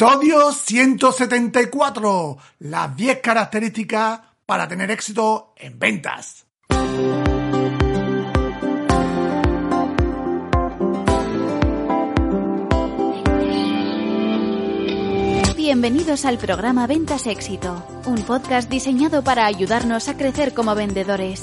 Episodio 174. Las 10 características para tener éxito en ventas. Bienvenidos al programa Ventas Éxito, un podcast diseñado para ayudarnos a crecer como vendedores.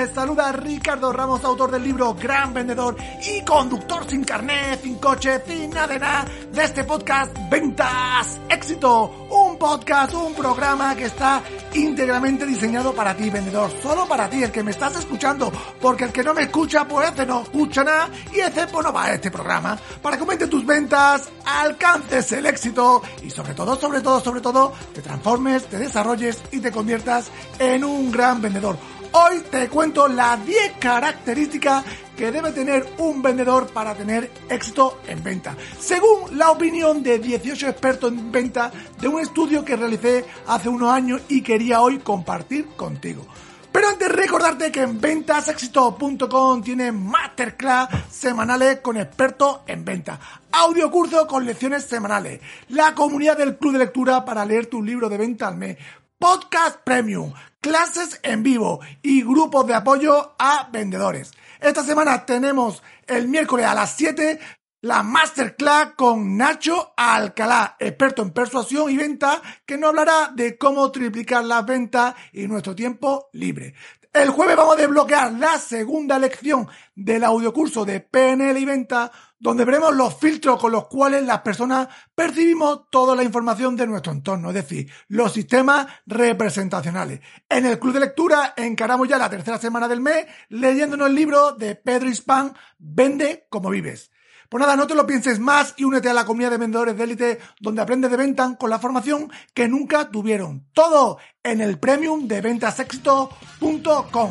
Te saluda Ricardo Ramos, autor del libro Gran Vendedor y conductor sin carnet, sin coche, sin nada de nada de este podcast Ventas Éxito. Un podcast, un programa que está íntegramente diseñado para ti, vendedor. Solo para ti, el que me estás escuchando. Porque el que no me escucha, pues ese no escucha nada y ese pues no va a este programa. Para que aumentes tus ventas, alcances el éxito y sobre todo, sobre todo, sobre todo, te transformes, te desarrolles y te conviertas en un gran vendedor. Hoy te cuento las 10 características que debe tener un vendedor para tener éxito en venta. Según la opinión de 18 expertos en venta de un estudio que realicé hace unos años y quería hoy compartir contigo. Pero antes recordarte que en ventasexito.com tiene masterclass semanales con expertos en venta, audio curso con lecciones semanales, la comunidad del club de lectura para leer tu libro de venta al mes, podcast premium, clases en vivo y grupos de apoyo a vendedores. Esta semana tenemos el miércoles a las 7 la masterclass con Nacho Alcalá, experto en persuasión y venta, que nos hablará de cómo triplicar las ventas y nuestro tiempo libre. El jueves vamos a desbloquear la segunda lección del audiocurso de PNL y venta, donde veremos los filtros con los cuales las personas percibimos toda la información de nuestro entorno, es decir, los sistemas representacionales. En el club de lectura encaramos ya la tercera semana del mes leyéndonos el libro de Pedro Hispan, Vende como vives. Pues nada, no te lo pienses más y únete a la comunidad de vendedores de élite donde aprendes de venta con la formación que nunca tuvieron. Todo en el premium de ventasexito.com.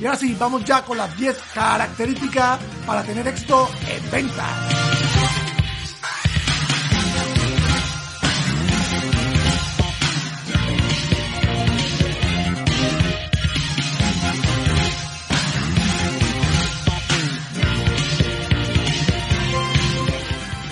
Y ahora sí, vamos ya con las 10 características para tener éxito en ventas.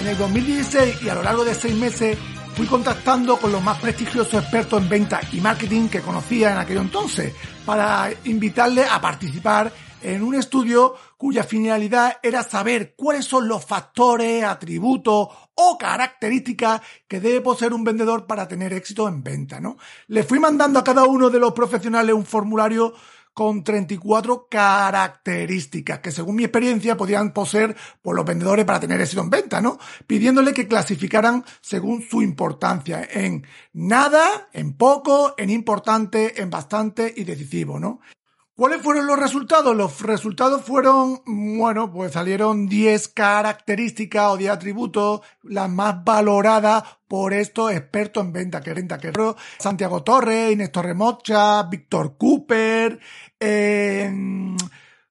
El 2016 y a lo largo de seis meses fui contactando con los más prestigiosos expertos en venta y marketing que conocía en aquel entonces para invitarles a participar en un estudio cuya finalidad era saber cuáles son los factores, atributos o características que debe poseer un vendedor para tener éxito en venta, ¿no? Le fui mandando a cada uno de los profesionales un formulario con 34 características que según mi experiencia podían poseer por los vendedores para tener éxito en venta, ¿no? Pidiéndole que clasificaran según su importancia en nada, en poco, en importante, en bastante y decisivo, ¿no? ¿Cuáles fueron los resultados? Los resultados fueron, bueno, pues salieron 10 características o 10 atributos, las más valoradas por estos expertos en venta, que renta, que Santiago Torres, Inés Torremocha, Víctor Cooper, eh,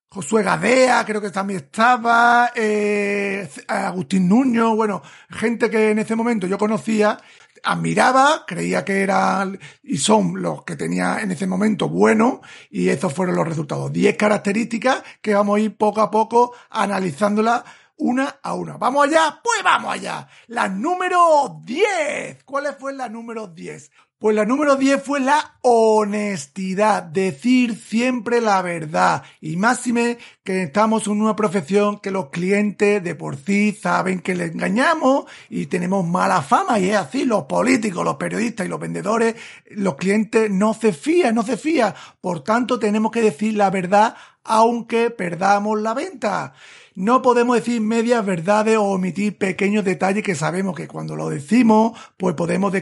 Josué Gadea, creo que también estaba, eh, Agustín Nuño, bueno, gente que en ese momento yo conocía, admiraba, creía que eran y son los que tenía en ese momento bueno y esos fueron los resultados. 10 características que vamos a ir poco a poco analizándolas una a una. ¿Vamos allá? Pues vamos allá. La número 10. ¿Cuál fue la número 10? Pues la número 10 fue la honestidad, decir siempre la verdad. Y máxime que estamos en una profesión que los clientes de por sí saben que les engañamos y tenemos mala fama. Y es así, los políticos, los periodistas y los vendedores, los clientes no se fían, no se fían. Por tanto, tenemos que decir la verdad aunque perdamos la venta. No podemos decir medias verdades o omitir pequeños detalles que sabemos que cuando lo decimos, pues podemos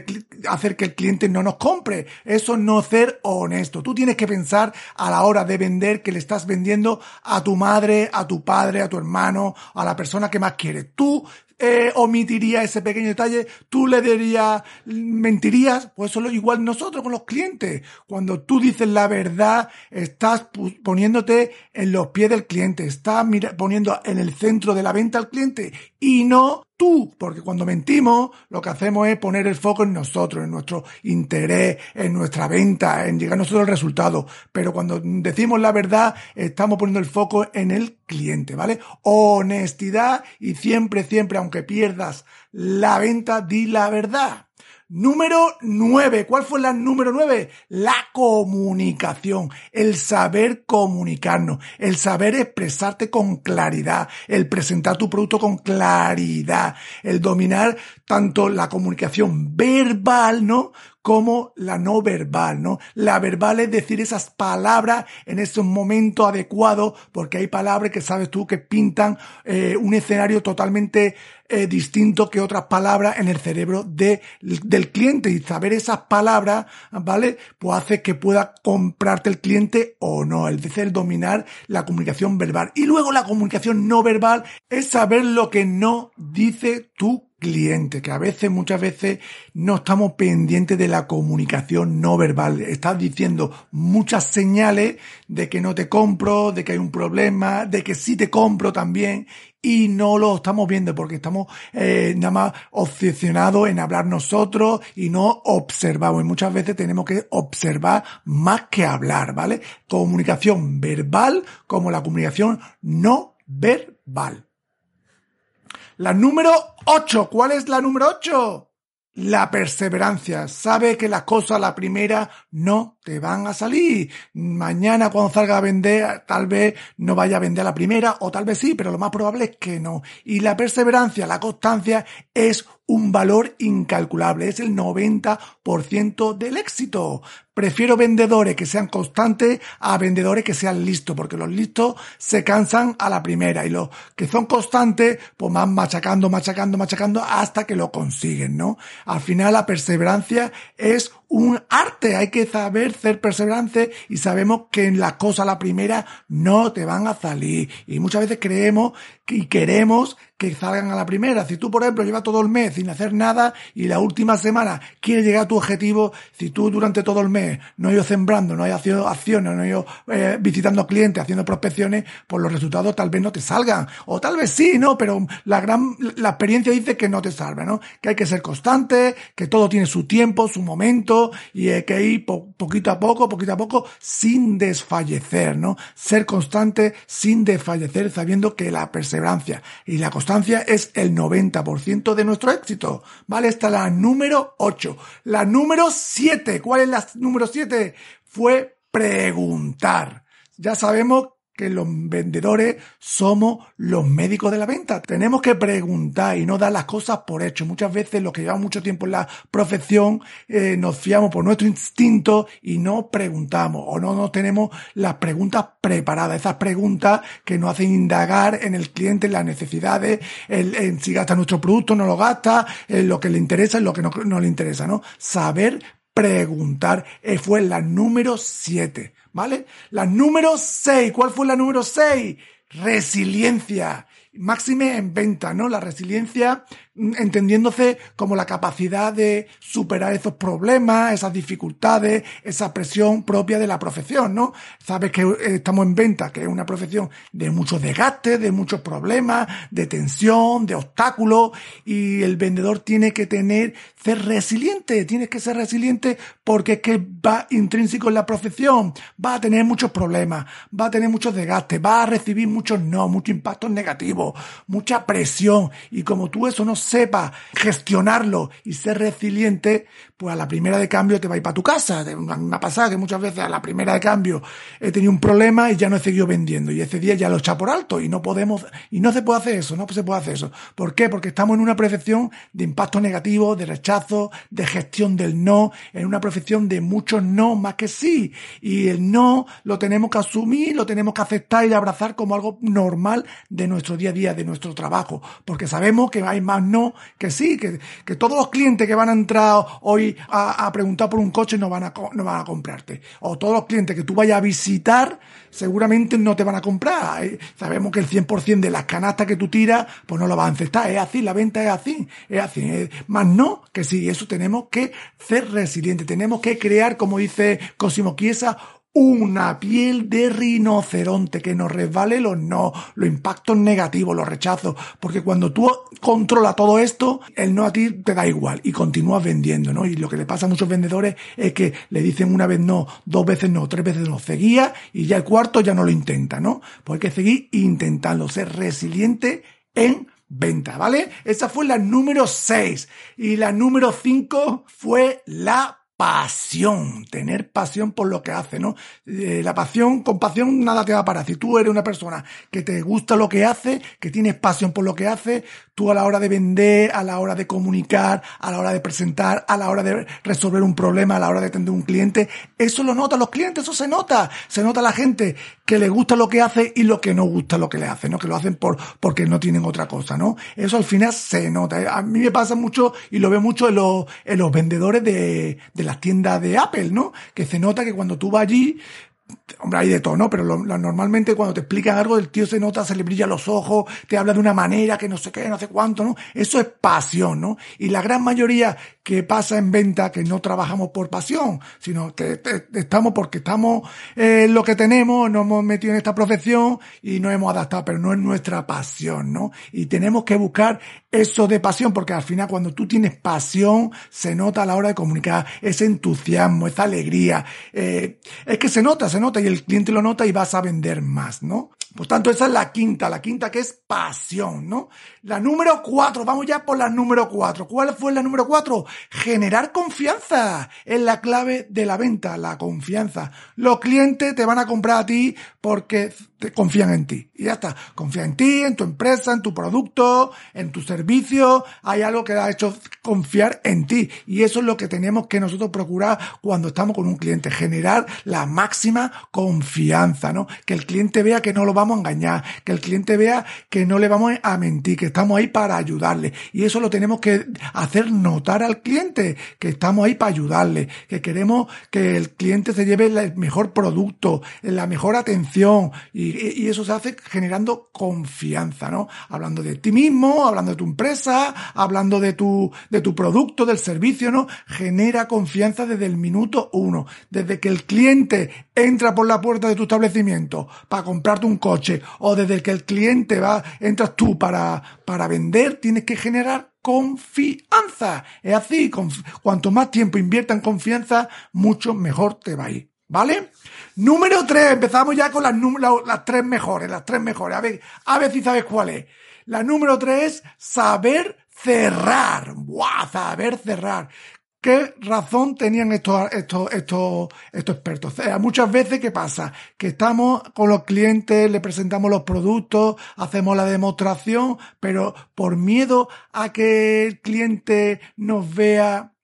hacer que el cliente no nos compre. Eso no ser honesto. Tú tienes que pensar a la hora de vender que le estás vendiendo a tu madre, a tu padre, a tu hermano, a la persona que más quieres. Tú eh, omitiría ese pequeño detalle, tú le dirías, mentirías, pues eso igual nosotros con los clientes. Cuando tú dices la verdad, estás poniéndote en los pies del cliente, estás poniendo en el centro de la venta al cliente y no tú, porque cuando mentimos lo que hacemos es poner el foco en nosotros, en nuestro interés, en nuestra venta, en llegar a nosotros al resultado. Pero cuando decimos la verdad, estamos poniendo el foco en el cliente, ¿vale? Honestidad y siempre, siempre, aunque pierdas la venta, di la verdad. Número 9. ¿Cuál fue la número 9? La comunicación. El saber comunicarnos. El saber expresarte con claridad. El presentar tu producto con claridad. El dominar tanto la comunicación verbal, ¿no? Como la no verbal, ¿no? La verbal es decir esas palabras en ese momento adecuado, porque hay palabras que sabes tú que pintan eh, un escenario totalmente eh, distinto que otras palabras en el cerebro de, del cliente y saber esas palabras, ¿vale? Pues hace que pueda comprarte el cliente o no, es decir, dominar la comunicación verbal. Y luego la comunicación no verbal es saber lo que no dice tu cliente, que a veces, muchas veces, no estamos pendientes de la comunicación no verbal. Estás diciendo muchas señales de que no te compro, de que hay un problema, de que sí te compro también, y no lo estamos viendo porque estamos eh, nada más obsesionados en hablar nosotros y no observamos. Y muchas veces tenemos que observar más que hablar, ¿vale? Comunicación verbal como la comunicación no verbal. La número 8. ¿Cuál es la número 8? La perseverancia. Sabe que las cosas la primera no te van a salir. Mañana cuando salga a vender, tal vez no vaya a vender a la primera, o tal vez sí, pero lo más probable es que no. Y la perseverancia, la constancia es un valor incalculable, es el 90% del éxito. Prefiero vendedores que sean constantes a vendedores que sean listos, porque los listos se cansan a la primera y los que son constantes, pues van machacando, machacando, machacando hasta que lo consiguen, ¿no? Al final la perseverancia es un arte, hay que saber ser perseverante y sabemos que en las cosas la primera no te van a salir. Y muchas veces creemos y queremos que salgan a la primera. Si tú, por ejemplo, llevas todo el mes sin hacer nada y la última semana quieres llegar a tu objetivo, si tú durante todo el mes no has ido sembrando, no has haciendo acciones, no has ido eh, visitando clientes, haciendo prospecciones, pues los resultados tal vez no te salgan. O tal vez sí, ¿no? Pero la gran, la experiencia dice que no te salve, ¿no? Que hay que ser constante, que todo tiene su tiempo, su momento, y hay que ir poquito a poco, poquito a poco, sin desfallecer, ¿no? Ser constante sin desfallecer, sabiendo que la perseverancia y la constancia es el 90% de nuestro éxito. ¿Vale? Esta es la número 8. La número 7. ¿Cuál es la número 7? Fue preguntar. Ya sabemos que los vendedores somos los médicos de la venta. Tenemos que preguntar y no dar las cosas por hecho. Muchas veces los que llevamos mucho tiempo en la profesión eh, nos fiamos por nuestro instinto y no preguntamos o no nos tenemos las preguntas preparadas. Esas preguntas que nos hacen indagar en el cliente, en las necesidades, en, si gasta nuestro producto, no lo gasta, en lo que le interesa, en lo que no, le interesa, ¿no? Saber preguntar eh, fue la número 7. ¿Vale? La número 6, ¿cuál fue la número 6? Resiliencia. Máxime en venta, ¿no? La resiliencia entendiéndose como la capacidad de superar esos problemas, esas dificultades, esa presión propia de la profesión, ¿no? Sabes que eh, estamos en venta, que es una profesión de muchos desgastes, de muchos problemas, de tensión, de obstáculos, y el vendedor tiene que tener, ser resiliente, tienes que ser resiliente porque es que va intrínseco en la profesión, va a tener muchos problemas, va a tener muchos desgastes, va a recibir muchos no, muchos impactos negativos, mucha presión, y como tú eso no sepas gestionarlo y ser resiliente, pues a la primera de cambio te va a ir para tu casa. Me ha pasado que muchas veces a la primera de cambio he tenido un problema y ya no he seguido vendiendo y ese día ya lo echa por alto y no podemos, y no se puede hacer eso, no se puede hacer eso. ¿Por qué? Porque estamos en una percepción de impacto negativo, de rechazo, de gestión del no, en una profesión de muchos no más que sí. Y el no lo tenemos que asumir, lo tenemos que aceptar y abrazar como algo normal de nuestro día a día, de nuestro trabajo. Porque sabemos que hay más no que sí, que, que todos los clientes que van a entrar hoy a, preguntar por un coche no van a, no van a comprarte. O todos los clientes que tú vayas a visitar seguramente no te van a comprar. Eh, sabemos que el 100% de las canastas que tú tiras, pues no lo vas a aceptar. Es así, la venta es así, es así. Más no que sí, eso tenemos que ser resilientes. Tenemos que crear, como dice Cosimo Chiesa, una piel de rinoceronte que nos resbale los no, los impactos negativos, los rechazos, porque cuando tú controlas todo esto, el no a ti te da igual y continúas vendiendo, ¿no? Y lo que le pasa a muchos vendedores es que le dicen una vez no, dos veces no, tres veces no, seguía y ya el cuarto ya no lo intenta, ¿no? Pues hay que seguir intentando ser resiliente en venta, ¿vale? Esa fue la número 6 y la número 5 fue la pasión, tener pasión por lo que hace, ¿no? Eh, la pasión, con pasión nada te va a parar. Si tú eres una persona que te gusta lo que hace, que tienes pasión por lo que hace, tú a la hora de vender, a la hora de comunicar, a la hora de presentar, a la hora de resolver un problema, a la hora de atender un cliente, eso lo notan los clientes, eso se nota. Se nota la gente que le gusta lo que hace y lo que no gusta lo que le hace, ¿no? Que lo hacen por, porque no tienen otra cosa, ¿no? Eso al final se nota. A mí me pasa mucho y lo veo mucho en los, en los vendedores de, de las tiendas de Apple, ¿no? Que se nota que cuando tú vas allí, Hombre, hay de todo, ¿no? Pero normalmente cuando te explican algo, el tío se nota, se le brilla los ojos, te habla de una manera que no sé qué, no sé cuánto, ¿no? Eso es pasión, ¿no? Y la gran mayoría que pasa en venta, que no trabajamos por pasión, sino que estamos porque estamos en lo que tenemos, nos hemos metido en esta profesión y nos hemos adaptado, pero no es nuestra pasión, ¿no? Y tenemos que buscar eso de pasión, porque al final cuando tú tienes pasión, se nota a la hora de comunicar, ese entusiasmo, esa alegría, eh, es que se nota, se nota y el cliente lo nota y vas a vender más, ¿no? Por tanto, esa es la quinta, la quinta que es pasión, ¿no? La número cuatro, vamos ya por la número cuatro. ¿Cuál fue la número cuatro? Generar confianza es la clave de la venta, la confianza. Los clientes te van a comprar a ti porque te confían en ti. Y ya está. Confían en ti, en tu empresa, en tu producto, en tu servicio. Hay algo que ha hecho confiar en ti. Y eso es lo que tenemos que nosotros procurar cuando estamos con un cliente. Generar la máxima confianza, ¿no? Que el cliente vea que no lo vamos a engañar. Que el cliente vea que no le vamos a mentir. Que estamos ahí para ayudarle. Y eso lo tenemos que hacer notar al cliente. Que estamos ahí para ayudarle. Que queremos que el cliente se lleve el mejor producto, la mejor atención. Y y, eso se hace generando confianza, ¿no? Hablando de ti mismo, hablando de tu empresa, hablando de tu, de tu producto, del servicio, ¿no? Genera confianza desde el minuto uno. Desde que el cliente entra por la puerta de tu establecimiento para comprarte un coche o desde que el cliente va, entras tú para, para vender, tienes que generar confianza. Es así, cuanto más tiempo invierta en confianza, mucho mejor te va a ir. ¿Vale? Número 3, empezamos ya con las, las tres mejores, las tres mejores. A ver, a ver si sabes cuál es. La número 3 es saber cerrar. ¡Buah! Saber cerrar. ¿Qué razón tenían estos, estos, estos, estos expertos? muchas veces, ¿qué pasa? Que estamos con los clientes, le presentamos los productos, hacemos la demostración, pero por miedo a que el cliente nos vea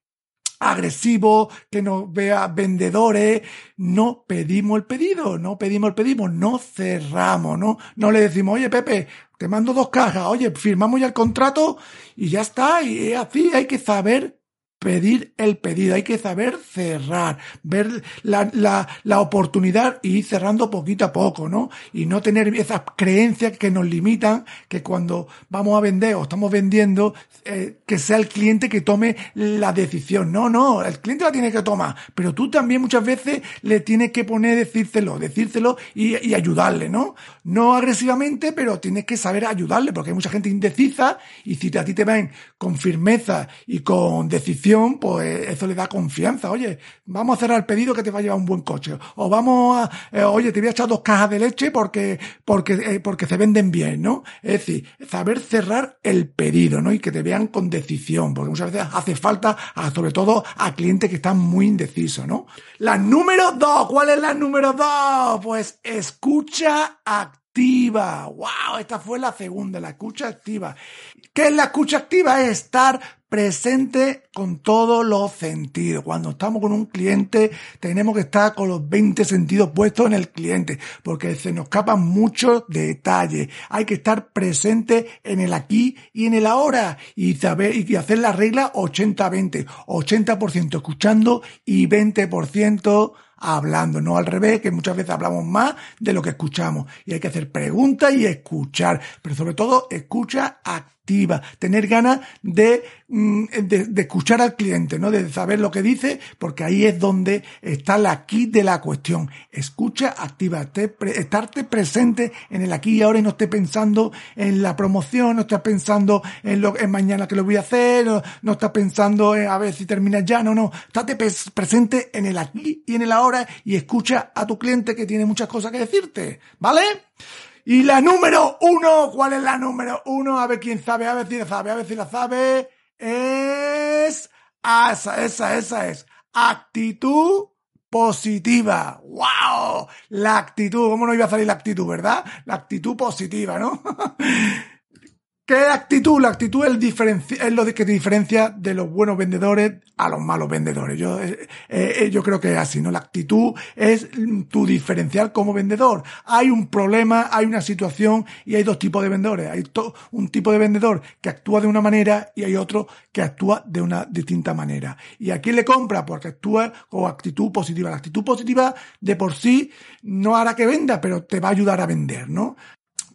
agresivo, que nos vea vendedores, no pedimos el pedido, no pedimos el pedido, no cerramos, no, no le decimos, oye Pepe, te mando dos cajas, oye, firmamos ya el contrato y ya está, y así hay que saber pedir el pedido, hay que saber cerrar, ver la, la, la, oportunidad y ir cerrando poquito a poco, ¿no? Y no tener esas creencias que nos limitan, que cuando vamos a vender o estamos vendiendo, eh, que sea el cliente que tome la decisión. No, no, el cliente la tiene que tomar, pero tú también muchas veces le tienes que poner, decírselo, decírselo y, y ayudarle, ¿no? No agresivamente, pero tienes que saber ayudarle, porque hay mucha gente indecisa y si a ti te ven con firmeza y con decisión, pues eso le da confianza. Oye, vamos a cerrar el pedido que te va a llevar un buen coche. O vamos a, eh, oye, te voy a echar dos cajas de leche porque, porque, eh, porque se venden bien, ¿no? Es decir, saber cerrar el pedido, ¿no? Y que te vean con decisión, porque muchas veces hace falta, sobre todo a clientes que están muy indecisos, ¿no? La número dos, ¿cuál es la número dos? Pues escucha activa. ¡Wow! Esta fue la segunda, la escucha activa. ¿Qué es la escucha activa? Es estar presente con todos los sentidos. Cuando estamos con un cliente, tenemos que estar con los 20 sentidos puestos en el cliente, porque se nos escapan muchos detalles. Hay que estar presente en el aquí y en el ahora y saber y hacer la regla 80-20. 80%, escuchando y 20% hablando, no al revés, que muchas veces hablamos más de lo que escuchamos. Y hay que hacer preguntas y escuchar, pero sobre todo escucha activa, tener ganas de, mm, de, de, escuchar al cliente, ¿no? De saber lo que dice, porque ahí es donde está la kit de la cuestión. Escucha activa, estarte presente en el aquí y ahora y no esté pensando en la promoción, no estés pensando en lo en mañana que lo voy a hacer, no, no estás pensando en a ver si termina ya, no, no, estate presente en el aquí y en el ahora y escucha a tu cliente que tiene muchas cosas que decirte, ¿vale? Y la número uno, ¿cuál es la número uno? A ver quién sabe, a ver si la sabe, a ver si la sabe. Es... Esa, esa, esa es. Actitud positiva. ¡Wow! La actitud, ¿cómo no iba a salir la actitud, verdad? La actitud positiva, ¿no? ¿Qué actitud? La actitud es, lo que te diferencia de los buenos vendedores a los malos vendedores. Yo, eh, eh, yo creo que es así, ¿no? La actitud es tu diferencial como vendedor. Hay un problema, hay una situación y hay dos tipos de vendedores. Hay un tipo de vendedor que actúa de una manera y hay otro que actúa de una distinta manera. ¿Y a quién le compra? Porque actúa con actitud positiva. La actitud positiva de por sí no hará que venda, pero te va a ayudar a vender, ¿no?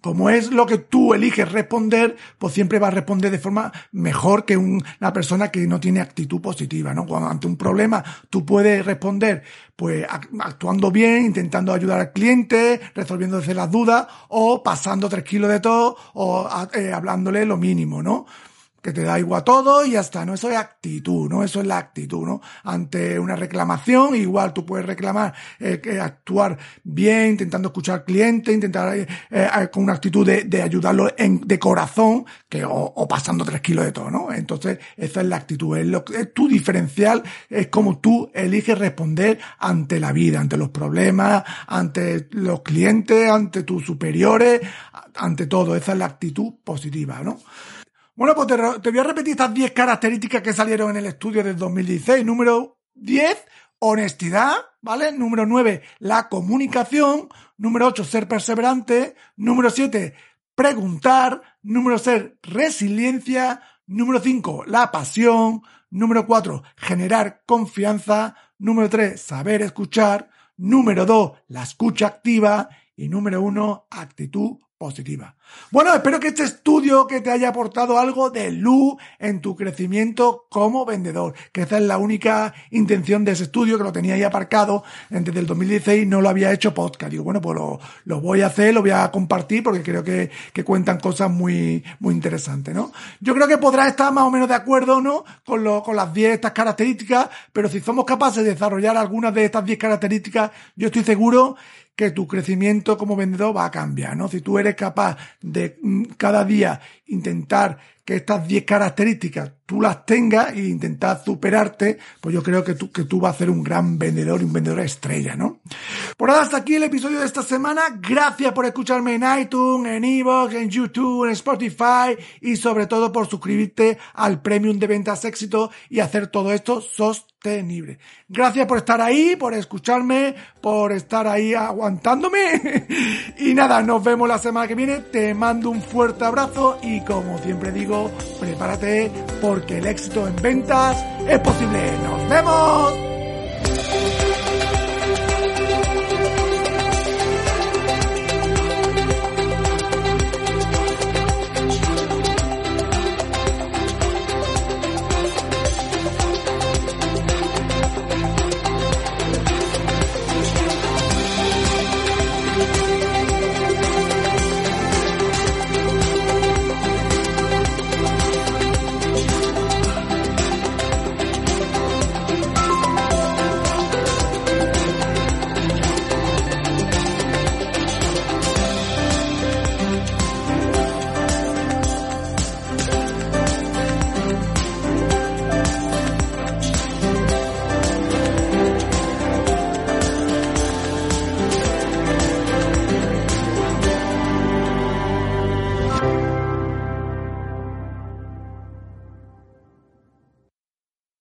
Como es lo que tú eliges responder, pues siempre va a responder de forma mejor que una persona que no tiene actitud positiva, ¿no? Cuando ante un problema tú puedes responder, pues actuando bien, intentando ayudar al cliente, resolviéndose las dudas, o pasando tres kilos de todo, o eh, hablándole lo mínimo, ¿no? Que te da igual todo y ya está, ¿no? Eso es actitud, ¿no? Eso es la actitud, ¿no? Ante una reclamación, igual tú puedes reclamar, eh, actuar bien, intentando escuchar al cliente, intentar eh, eh, con una actitud de, de ayudarlo en, de corazón, que o, pasando tres kilos de todo, ¿no? Entonces, esa es la actitud, es, lo, es tu diferencial, es como tú eliges responder ante la vida, ante los problemas, ante los clientes, ante tus superiores, ante todo, esa es la actitud positiva, ¿no? Bueno, pues te, voy a repetir estas 10 características que salieron en el estudio del 2016. Número 10, honestidad, ¿vale? Número 9, la comunicación. Número 8, ser perseverante. Número 7, preguntar. Número 6, resiliencia. Número 5, la pasión. Número 4, generar confianza. Número 3, saber escuchar. Número 2, la escucha activa. Y número 1, actitud positiva. Bueno, espero que este estudio que te haya aportado algo de luz en tu crecimiento como vendedor, que esa es la única intención de ese estudio, que lo tenía ahí aparcado desde el 2016 no lo había hecho podcast. Digo, bueno, pues lo, lo voy a hacer, lo voy a compartir porque creo que, que, cuentan cosas muy, muy interesantes, ¿no? Yo creo que podrás estar más o menos de acuerdo, ¿no? Con, lo, con las 10 estas características, pero si somos capaces de desarrollar algunas de estas 10 características, yo estoy seguro que tu crecimiento como vendedor va a cambiar, ¿no? Si tú eres capaz de mm, cada día intentar que estas 10 características tú las tengas e intentar superarte, pues yo creo que tú, que tú vas a ser un gran vendedor y un vendedor estrella, ¿no? Por ahora hasta aquí el episodio de esta semana. Gracias por escucharme en iTunes, en Evox, en YouTube, en Spotify y sobre todo por suscribirte al Premium de Ventas Éxito y hacer todo esto sostenible. Gracias por estar ahí, por escucharme, por estar ahí aguantándome. y nada, nos vemos la semana que viene. Te mando un fuerte abrazo y como siempre digo, prepárate porque el éxito en ventas es posible. ¡Nos vemos!